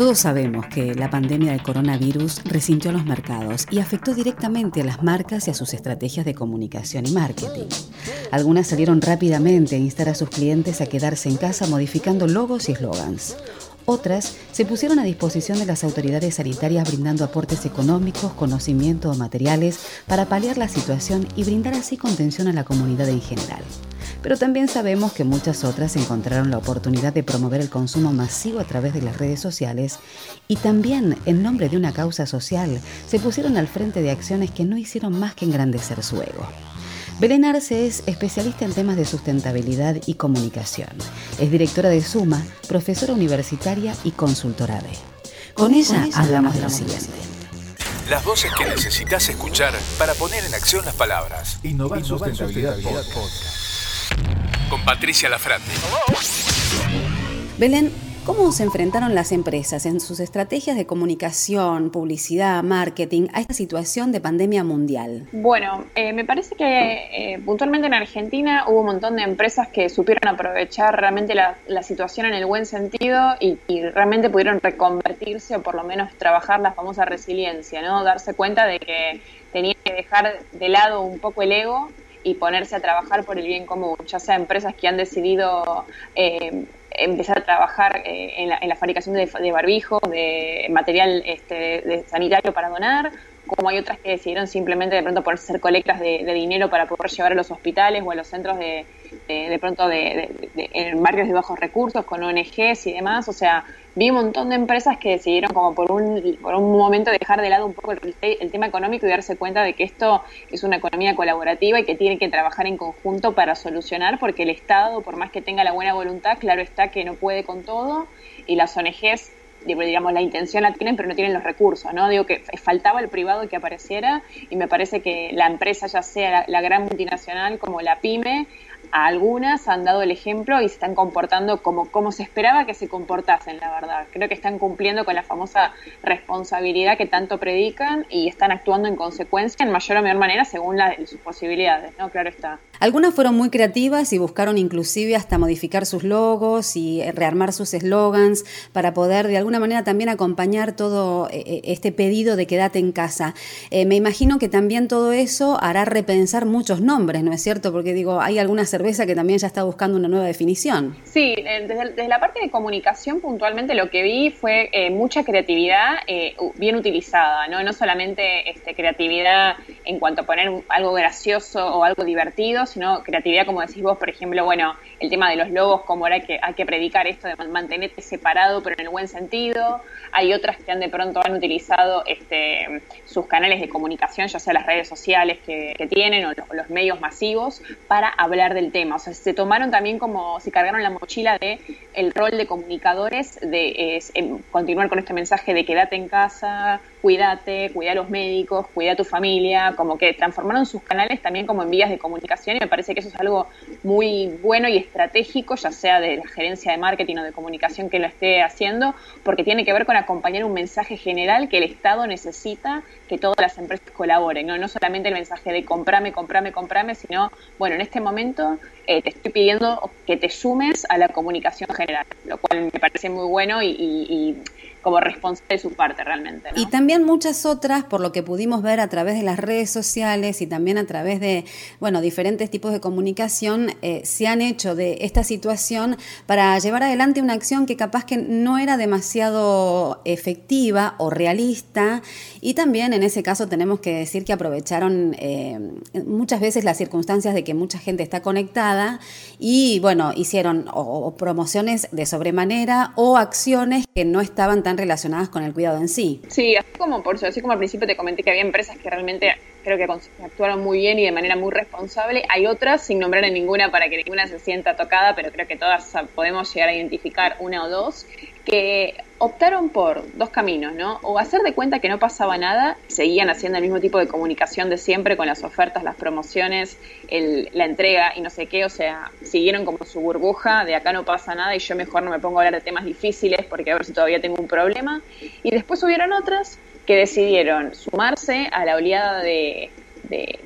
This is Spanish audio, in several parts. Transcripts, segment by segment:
Todos sabemos que la pandemia del coronavirus resintió los mercados y afectó directamente a las marcas y a sus estrategias de comunicación y marketing. Algunas salieron rápidamente a instar a sus clientes a quedarse en casa modificando logos y eslogans. Otras se pusieron a disposición de las autoridades sanitarias brindando aportes económicos, conocimiento o materiales para paliar la situación y brindar así contención a la comunidad en general. Pero también sabemos que muchas otras encontraron la oportunidad de promover el consumo masivo a través de las redes sociales y también, en nombre de una causa social, se pusieron al frente de acciones que no hicieron más que engrandecer su ego. Belén Arce es especialista en temas de sustentabilidad y comunicación. Es directora de Suma, profesora universitaria y consultora B. Con ella hablamos de lo siguiente. Las voces que necesitas escuchar para poner en acción las palabras. Innovar, Sustentabilidad, Podcast. Con Patricia Lafrate. Belén, ¿cómo se enfrentaron las empresas en sus estrategias de comunicación, publicidad, marketing a esta situación de pandemia mundial? Bueno, eh, me parece que eh, puntualmente en Argentina hubo un montón de empresas que supieron aprovechar realmente la, la situación en el buen sentido y, y realmente pudieron reconvertirse o por lo menos trabajar la famosa resiliencia, ¿no? Darse cuenta de que tenían que dejar de lado un poco el ego y ponerse a trabajar por el bien común, ya sea empresas que han decidido eh, empezar a trabajar eh, en, la, fabricación de, de barbijos, de material este, de sanitario para donar, como hay otras que decidieron simplemente de pronto ponerse a hacer colectas de, dinero para poder llevar a los hospitales o a los centros de, de pronto de, en barrios de bajos recursos con ONGs y demás, o sea, vi un montón de empresas que decidieron como por un, por un momento dejar de lado un poco el, el, tema económico y darse cuenta de que esto es una economía colaborativa y que tiene que trabajar en conjunto para solucionar, porque el Estado, por más que tenga la buena voluntad, claro está que no puede con todo y las ONGs digamos, la intención la tienen, pero no tienen los recursos, ¿no? Digo que faltaba el privado que apareciera y me parece que la empresa, ya sea la, gran multinacional como la pyme, a algunas han dado el ejemplo y se están comportando como, como se esperaba que se comportasen, la verdad. Creo que están cumpliendo con la famosa responsabilidad que tanto predican y están actuando en consecuencia en mayor o menor manera según la, sus posibilidades, ¿no? Claro está. Algunas fueron muy creativas y buscaron inclusive hasta modificar sus logos y rearmar sus eslogans para poder de alguna manera también acompañar todo este pedido de quédate en casa. Eh, me imagino que también todo eso hará repensar muchos nombres, ¿no es cierto? Porque digo, hay algunas cerveza que también ya está buscando una nueva definición. Sí, desde, la parte de comunicación puntualmente lo que vi fue eh, mucha creatividad eh, bien utilizada, ¿no? No solamente este, creatividad en cuanto a poner algo gracioso o algo divertido, sino creatividad, como decís vos, por ejemplo, bueno, el tema de los logos, como ahora que hay que predicar esto de mantenerte separado, pero en el buen sentido. Hay otras que han de pronto han utilizado este, sus canales de comunicación, ya sea las redes sociales que, tienen o los, medios masivos, para hablar del tema. O sea, se tomaron también como, se cargaron la mochila de el rol de comunicadores, de continuar con este mensaje de quédate en casa, cuídate, cuida a los médicos, cuida a tu familia, como que transformaron sus canales también como en vías de comunicación y me parece que eso es algo muy bueno y estratégico, ya sea de la gerencia de marketing o de comunicación que lo esté haciendo, porque tiene que ver con acompañar un mensaje general que el Estado necesita que todas las empresas colaboren, no, no solamente el mensaje de comprame, comprame, comprame, sino, bueno, en este momento eh, te estoy pidiendo que te sumes a la comunicación general, lo cual me parece muy bueno y, y, y como responsable de su parte realmente. Y también muchas otras, por lo que pudimos ver a través de las redes sociales y también a través de, bueno, diferentes tipos de comunicación, eh, se han hecho de esta situación para llevar adelante una acción que capaz que no era demasiado efectiva o realista. Y también en ese caso tenemos que decir que aprovecharon eh, muchas veces las circunstancias de que mucha gente está conectada y, bueno, hicieron o promociones de sobremanera o acciones que no estaban tan relacionadas con el cuidado en sí. Sí, así como por así como al principio te comenté que había empresas que realmente creo que actuaron muy bien y de manera muy responsable. Hay otras, sin nombrar en ninguna para que ninguna se sienta tocada, pero creo que todas podemos llegar a identificar una o dos, que optaron por dos caminos, ¿no? O hacer de cuenta que no pasaba nada, seguían haciendo el mismo tipo de comunicación de siempre con las ofertas, las promociones, la entrega y no sé qué, o sea, siguieron como su burbuja de acá no pasa nada y yo mejor no me pongo a hablar de temas difíciles porque a ver si todavía tengo un problema. Y después hubieron otras que decidieron sumarse a la oleada de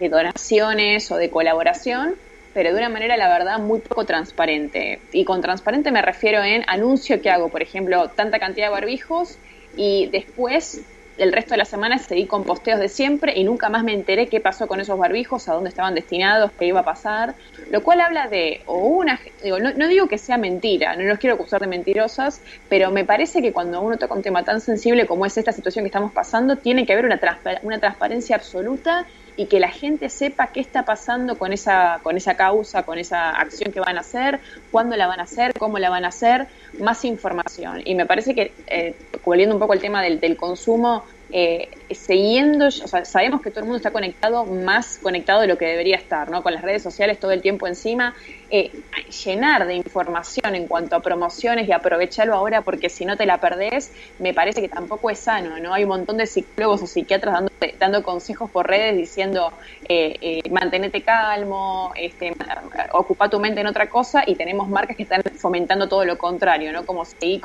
donaciones o de colaboración pero de una manera, la verdad, muy poco transparente. Y con transparente me refiero en anuncio que hago, por ejemplo, tanta cantidad de barbijos y después el resto de la semana seguí con posteos de siempre y nunca más me enteré qué pasó con esos barbijos, a dónde estaban destinados, qué iba a pasar, lo cual habla de, o una, digo, no, digo que sea mentira, no los quiero acusar de mentirosas, pero me parece que cuando uno toca un tema tan sensible como es esta situación que estamos pasando, tiene que haber una, una transparencia absoluta y que la gente sepa qué está pasando con esa, con esa causa, con esa acción que van a hacer, cuándo la van a hacer, cómo la van a hacer, más información. Y me parece que, eh, volviendo un poco al tema del, del consumo, eh, siguiendo, o sea, sabemos que todo el mundo está conectado, más conectado de lo que debería estar, ¿no? Con las redes sociales todo el tiempo encima, eh, llenar de información en cuanto a promociones y aprovecharlo ahora porque si no te la perdés, me parece que tampoco es sano, ¿no? Hay un montón de psicólogos o psiquiatras dando, consejos por redes diciendo eh, eh, mantenete calmo, este, ocupa tu mente en otra cosa y tenemos marcas que están fomentando todo lo contrario, ¿no? Como seguir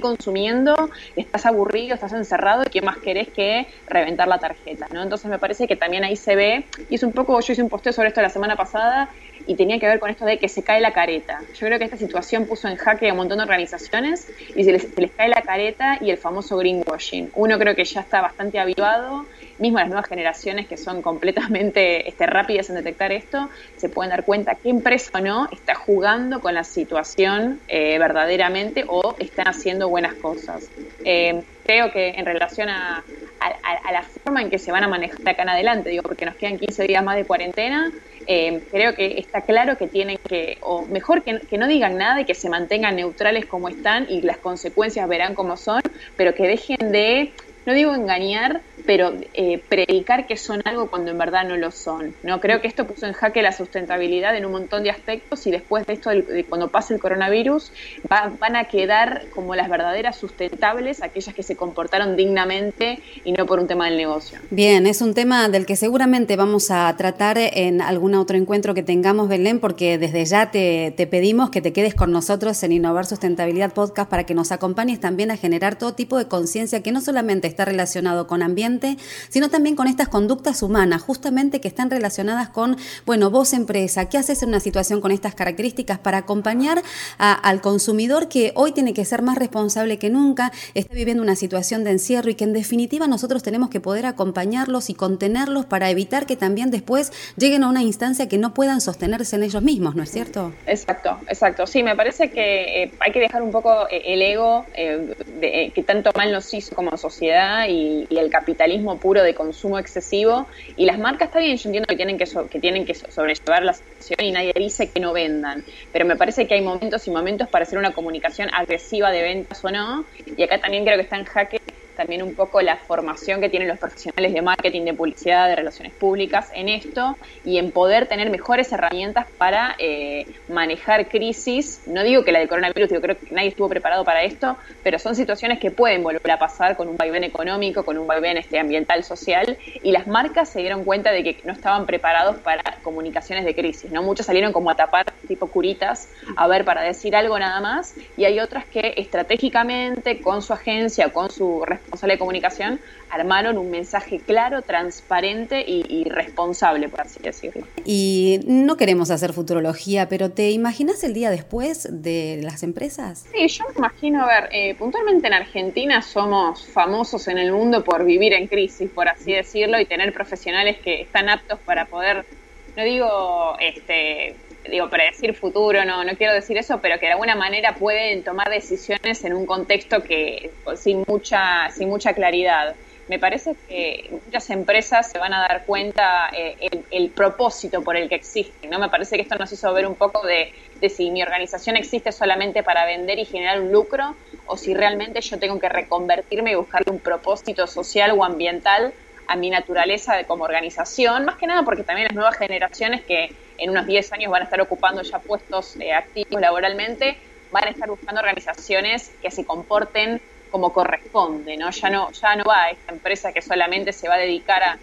consumiendo, estás aburrido, estás encerrado y qué más querés que reventar la tarjeta, ¿no? Entonces me parece que también ahí se ve, y es un poco, yo hice un posteo sobre esto la semana pasada y tenía que ver con esto de que se cae la careta. Yo creo que esta situación puso en jaque a un montón de organizaciones y se les, cae la careta y el famoso greenwashing. Uno creo que ya está bastante avivado, mismo las nuevas generaciones que son completamente este, rápidas en detectar esto, se pueden dar cuenta qué empresa o no está jugando con la situación eh, verdaderamente o están haciendo buenas cosas. Eh, creo que en relación a, a, la forma en que se van a manejar acá en adelante, digo, porque nos quedan 15 días más de cuarentena, eh, creo que está claro que tienen que, o mejor que, que, no digan nada y que se mantengan neutrales como están y las consecuencias verán cómo son, pero que dejen de no digo engañar, pero eh, predicar que son algo cuando en verdad no lo son. No creo que esto puso en jaque la sustentabilidad en un montón de aspectos y después de esto, cuando pase el coronavirus, van a quedar como las verdaderas sustentables, aquellas que se comportaron dignamente y no por un tema del negocio. Bien, es un tema del que seguramente vamos a tratar en algún otro encuentro que tengamos, Belén, porque desde ya te, te pedimos que te quedes con nosotros en Innovar Sustentabilidad Podcast para que nos acompañes también a generar todo tipo de conciencia que no solamente está relacionado con ambiente, sino también con estas conductas humanas, justamente que están relacionadas con, bueno, vos empresa, ¿qué haces en una situación con estas características para acompañar al consumidor que hoy tiene que ser más responsable que nunca, está viviendo una situación de encierro y que en definitiva nosotros tenemos que poder acompañarlos y contenerlos para evitar que también después lleguen a una instancia que no puedan sostenerse en ellos mismos, ¿no es cierto? Exacto, exacto. Sí, me parece que eh, hay que dejar un poco eh, el ego eh, que tanto mal nos hizo como sociedad y, el capitalismo puro de consumo excesivo. Y las marcas, está bien, yo entiendo que tienen que, que tienen que sobrellevar la situación y nadie dice que no vendan, pero me parece que hay momentos y momentos para hacer una comunicación agresiva de ventas o no. Y acá también creo que está en jaque también un poco la formación que tienen los profesionales de marketing, de publicidad, de relaciones públicas en esto y en poder tener mejores herramientas para eh, manejar crisis. No digo que la del coronavirus, yo creo que nadie estuvo preparado para esto, pero son situaciones que pueden volver a pasar con un vaivén económico, con un vaivén este, ambiental, social, y las marcas se dieron cuenta de que no estaban preparados para comunicaciones de crisis. ¿no? Muchos salieron como a tapar tipo curitas, a ver, para decir algo nada más, y hay otras que estratégicamente, con su agencia, con su responsable de comunicación, armaron un mensaje claro, transparente y, responsable, por así decirlo. Y no queremos hacer futurología, pero ¿te imaginas el día después de las empresas? Sí, yo me imagino, a ver, eh, puntualmente en Argentina somos famosos en el mundo por vivir en crisis, por así decirlo, y tener profesionales que están aptos para poder, no digo, este digo, predecir futuro, no, no quiero decir eso, pero que de alguna manera pueden tomar decisiones en un contexto que sin mucha, sin mucha claridad. Me parece que muchas empresas se van a dar cuenta eh, el, propósito por el que existen, ¿no? Me parece que esto nos hizo ver un poco de, de si mi organización existe solamente para vender y generar un lucro o si realmente yo tengo que reconvertirme y buscarle un propósito social o ambiental a mi naturaleza como organización, más que nada porque también las nuevas generaciones que en unos 10 años van a estar ocupando ya puestos eh, activos laboralmente, van a estar buscando organizaciones que se comporten como corresponde, ¿no? Ya no, ya no va a esta empresa que solamente se va a dedicar a,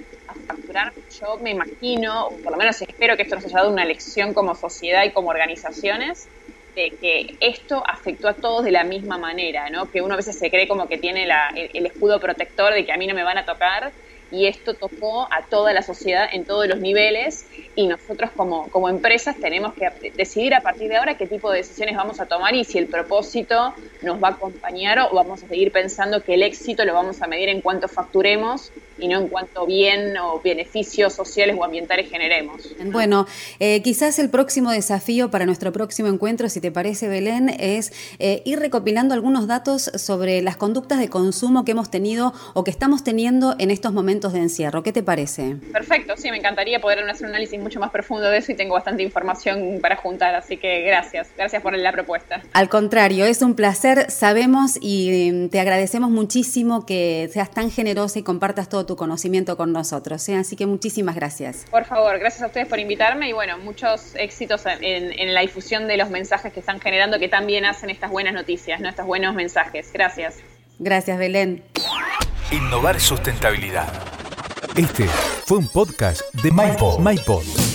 facturar. Yo me imagino, por lo menos espero que esto nos haya dado una lección como sociedad y como organizaciones, de que esto afectó a todos de la misma manera, ¿no? Que uno a veces se cree como que tiene el, escudo protector de que a mí no me van a tocar y esto tocó a toda la sociedad en todos los niveles y nosotros como, como empresas tenemos que decidir a partir de ahora qué tipo de decisiones vamos a tomar y si el propósito nos va a acompañar o vamos a seguir pensando que el éxito lo vamos a medir en cuanto facturemos y no en cuanto bien o beneficios sociales o ambientales generemos. Bueno, eh, quizás el próximo desafío para nuestro próximo encuentro, si te parece, Belén, es eh, ir recopilando algunos datos sobre las conductas de consumo que hemos tenido o que estamos teniendo en estos momentos de encierro. ¿Qué te parece? Perfecto, sí, me encantaría poder hacer un análisis mucho más profundo de eso y tengo bastante información para juntar, así que gracias, gracias por la propuesta. Al contrario, es un placer, sabemos y mm, te agradecemos muchísimo que seas tan generosa y compartas todo tu conocimiento con nosotros. ¿eh? Así que muchísimas gracias. Por favor, gracias a ustedes por invitarme y bueno, muchos éxitos en, la difusión de los mensajes que están generando, que también hacen estas buenas noticias, ¿no? estos buenos mensajes. Gracias. Gracias, Belén. Innovar sustentabilidad. Este fue un podcast de MyPod. MyPod.